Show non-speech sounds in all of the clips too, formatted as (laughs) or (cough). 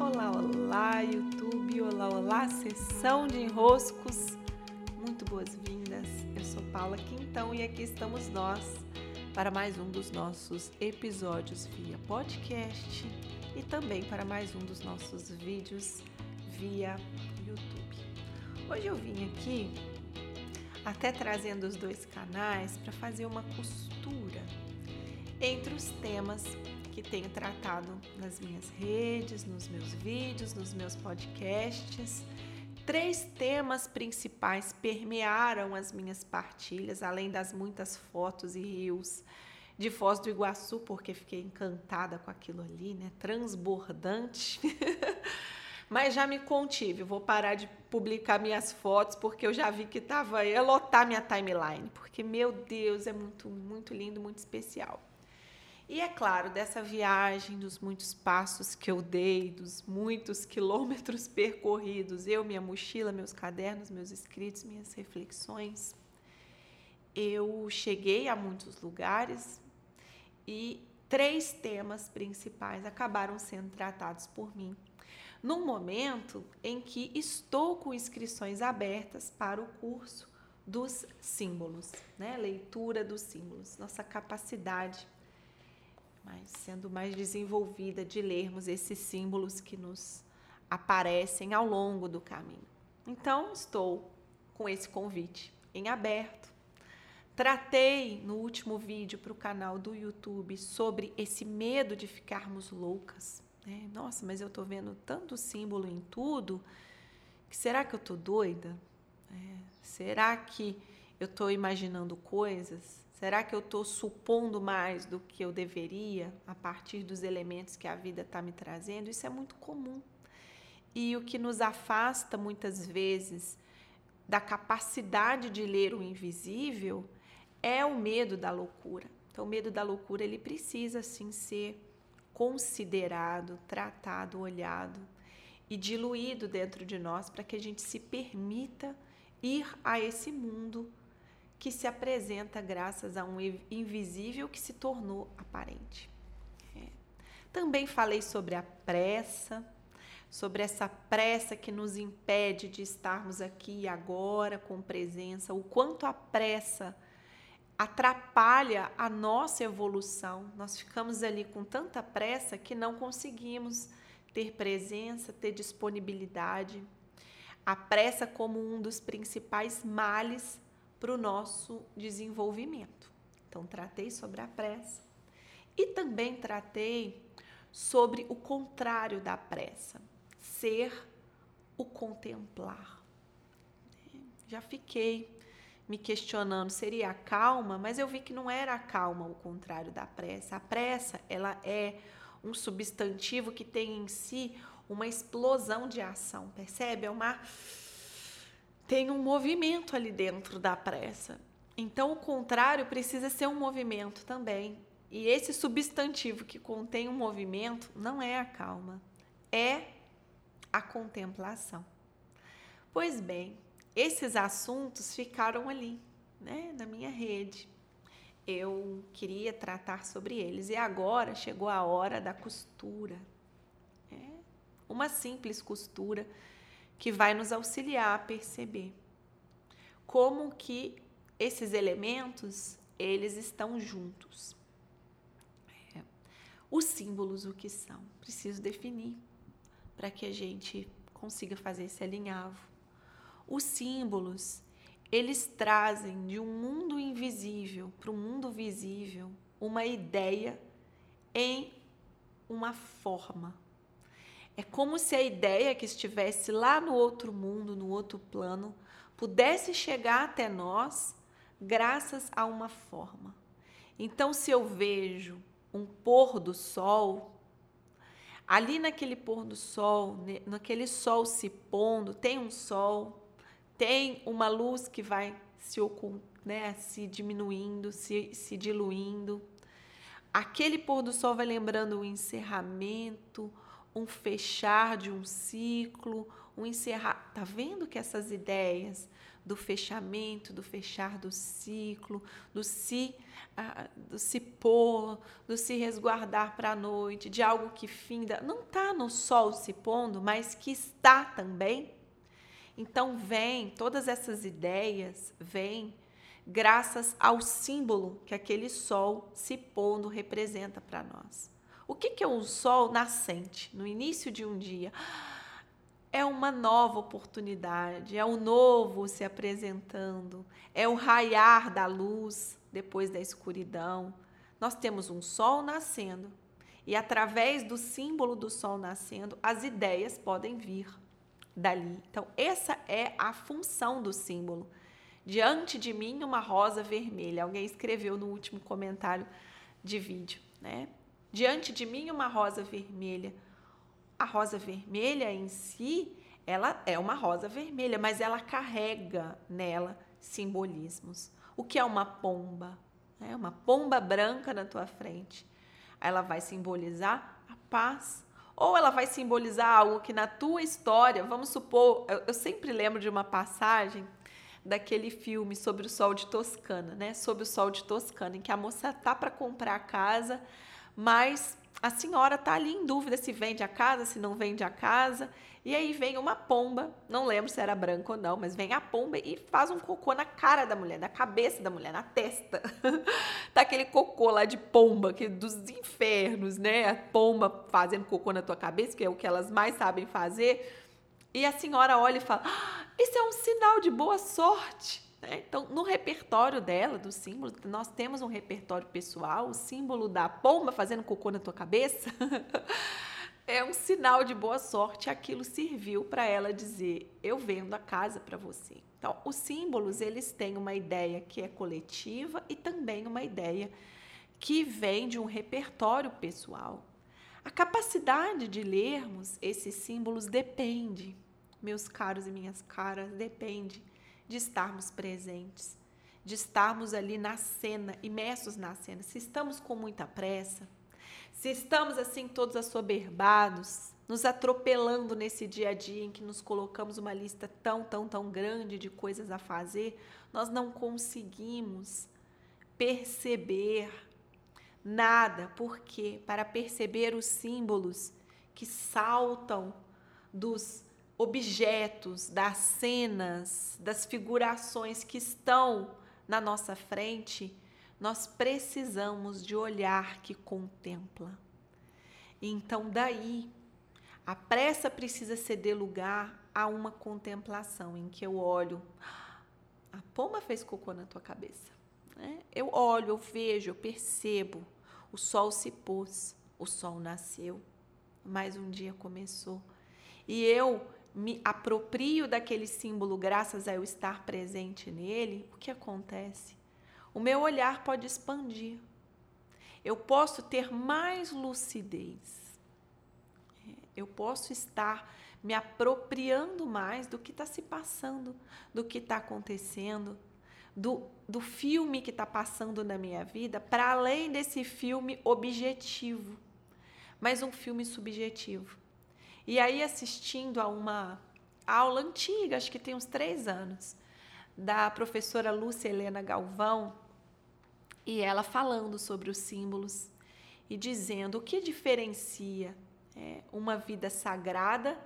Olá, olá, YouTube, olá, olá, sessão de enroscos. Muito boas-vindas. Eu sou Paula Quintão e aqui estamos nós para mais um dos nossos episódios via podcast e também para mais um dos nossos vídeos via YouTube. Hoje eu vim aqui até trazendo os dois canais para fazer uma costura entre os temas que tenho tratado nas minhas redes, nos meus vídeos, nos meus podcasts. Três temas principais permearam as minhas partilhas, além das muitas fotos e rios de Foz do Iguaçu, porque fiquei encantada com aquilo ali, né? Transbordante. (laughs) Mas já me contive, vou parar de publicar minhas fotos porque eu já vi que tava ia lotar minha timeline, porque meu Deus, é muito muito lindo, muito especial. E é claro, dessa viagem, dos muitos passos que eu dei, dos muitos quilômetros (laughs) percorridos, eu, minha mochila, meus cadernos, meus escritos, minhas reflexões, eu cheguei a muitos lugares e três temas principais acabaram sendo tratados por mim. Num momento em que estou com inscrições abertas para o curso dos símbolos, né? Leitura dos símbolos, nossa capacidade mas sendo mais desenvolvida de lermos esses símbolos que nos aparecem ao longo do caminho. Então, estou com esse convite em aberto. Tratei no último vídeo para o canal do YouTube sobre esse medo de ficarmos loucas. Né? Nossa, mas eu estou vendo tanto símbolo em tudo que será que eu estou doida? É, será que eu estou imaginando coisas? Será que eu estou supondo mais do que eu deveria a partir dos elementos que a vida está me trazendo? Isso é muito comum. E o que nos afasta muitas vezes da capacidade de ler o invisível é o medo da loucura. Então, o medo da loucura ele precisa sim ser considerado, tratado, olhado e diluído dentro de nós para que a gente se permita ir a esse mundo que se apresenta graças a um invisível que se tornou aparente. É. Também falei sobre a pressa, sobre essa pressa que nos impede de estarmos aqui e agora com presença, o quanto a pressa atrapalha a nossa evolução. Nós ficamos ali com tanta pressa que não conseguimos ter presença, ter disponibilidade. A pressa como um dos principais males para o nosso desenvolvimento. Então, tratei sobre a pressa e também tratei sobre o contrário da pressa, ser o contemplar. Já fiquei me questionando, seria a calma, mas eu vi que não era a calma o contrário da pressa. A pressa, ela é um substantivo que tem em si uma explosão de ação, percebe? É uma tem um movimento ali dentro da pressa. Então, o contrário precisa ser um movimento também. E esse substantivo que contém um movimento não é a calma, é a contemplação. Pois bem, esses assuntos ficaram ali, né, na minha rede. Eu queria tratar sobre eles e agora chegou a hora da costura. É uma simples costura que vai nos auxiliar a perceber como que esses elementos eles estão juntos. É. Os símbolos o que são? Preciso definir para que a gente consiga fazer esse alinhavo. Os símbolos eles trazem de um mundo invisível para um mundo visível uma ideia em uma forma, é como se a ideia que estivesse lá no outro mundo, no outro plano, pudesse chegar até nós graças a uma forma. Então, se eu vejo um pôr do sol, ali naquele pôr do sol, naquele sol se pondo, tem um sol, tem uma luz que vai se, né, se diminuindo, se, se diluindo. Aquele pôr do sol vai lembrando o encerramento, um fechar de um ciclo, um encerrar. Tá vendo que essas ideias do fechamento, do fechar do ciclo, do se, uh, do se pôr, do se resguardar para a noite, de algo que finda, não está no sol se pondo, mas que está também. Então vem, todas essas ideias vêm graças ao símbolo que aquele sol se pondo representa para nós. O que, que é um sol nascente no início de um dia? é uma nova oportunidade, é o novo se apresentando, é o raiar da luz depois da escuridão. Nós temos um sol nascendo e através do símbolo do sol nascendo, as ideias podem vir dali. Então, essa é a função do símbolo. Diante de mim, uma rosa vermelha. Alguém escreveu no último comentário de vídeo, né? Diante de mim, uma rosa vermelha a rosa vermelha em si, ela é uma rosa vermelha, mas ela carrega nela simbolismos. O que é uma pomba? É uma pomba branca na tua frente. Ela vai simbolizar a paz. Ou ela vai simbolizar algo que na tua história, vamos supor, eu, eu sempre lembro de uma passagem daquele filme sobre o sol de Toscana, né? Sobre o sol de Toscana, em que a moça tá para comprar a casa, mas a senhora está ali em dúvida se vende a casa, se não vende a casa. E aí vem uma pomba, não lembro se era branca ou não, mas vem a pomba e faz um cocô na cara da mulher, na cabeça da mulher, na testa. (laughs) tá aquele cocô lá de pomba, que dos infernos, né? A pomba fazendo cocô na tua cabeça, que é o que elas mais sabem fazer. E a senhora olha e fala: ah, Isso é um sinal de boa sorte. Né? Então, no repertório dela, do símbolo, nós temos um repertório pessoal, o símbolo da pomba fazendo cocô na tua cabeça. (laughs) é um sinal de boa sorte. Aquilo serviu para ela dizer: Eu vendo a casa para você. Então, os símbolos eles têm uma ideia que é coletiva e também uma ideia que vem de um repertório pessoal. A capacidade de lermos esses símbolos depende, meus caros e minhas caras, depende de estarmos presentes, de estarmos ali na cena, imersos na cena. Se estamos com muita pressa, se estamos assim todos assoberbados, nos atropelando nesse dia a dia em que nos colocamos uma lista tão, tão, tão grande de coisas a fazer, nós não conseguimos perceber nada, porque para perceber os símbolos que saltam dos objetos, das cenas, das figurações que estão na nossa frente, nós precisamos de olhar que contempla. Então, daí, a pressa precisa ceder lugar a uma contemplação em que eu olho. A pomba fez cocô na tua cabeça. Né? Eu olho, eu vejo, eu percebo. O sol se pôs, o sol nasceu, mais um dia começou. E eu me aproprio daquele símbolo graças a eu estar presente nele, o que acontece? O meu olhar pode expandir. Eu posso ter mais lucidez. Eu posso estar me apropriando mais do que está se passando, do que está acontecendo, do, do filme que está passando na minha vida, para além desse filme objetivo, mas um filme subjetivo. E aí, assistindo a uma aula antiga, acho que tem uns três anos, da professora Lúcia Helena Galvão, e ela falando sobre os símbolos e dizendo o que diferencia é, uma vida sagrada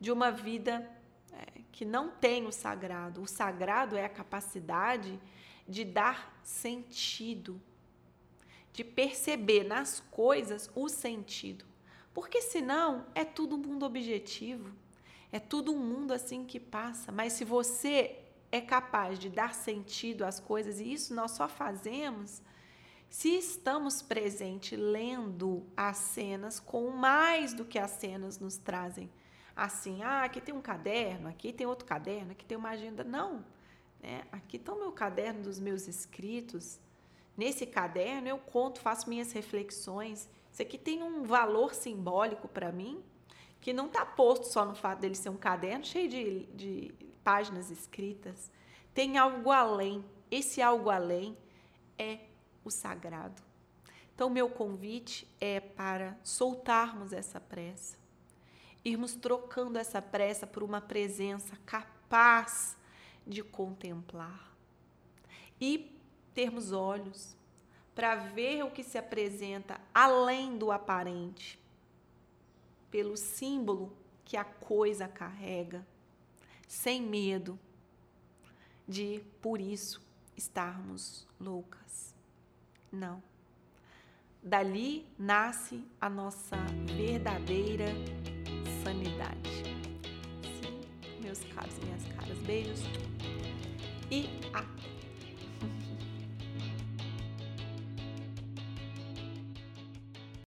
de uma vida é, que não tem o sagrado. O sagrado é a capacidade de dar sentido, de perceber nas coisas o sentido. Porque senão é tudo um mundo objetivo, é tudo um mundo assim que passa. Mas se você é capaz de dar sentido às coisas, e isso nós só fazemos se estamos presentes lendo as cenas com mais do que as cenas nos trazem. Assim, ah, aqui tem um caderno, aqui tem outro caderno, aqui tem uma agenda. Não. Né? Aqui está o meu caderno dos meus escritos. Nesse caderno eu conto, faço minhas reflexões isso aqui tem um valor simbólico para mim que não está posto só no fato dele ser um caderno cheio de, de páginas escritas. Tem algo além. Esse algo além é o sagrado. Então, meu convite é para soltarmos essa pressa, irmos trocando essa pressa por uma presença capaz de contemplar e termos olhos para ver o que se apresenta além do aparente, pelo símbolo que a coisa carrega, sem medo de, por isso, estarmos loucas. Não. Dali nasce a nossa verdadeira sanidade. Sim, meus caros e minhas caras, beijos e até!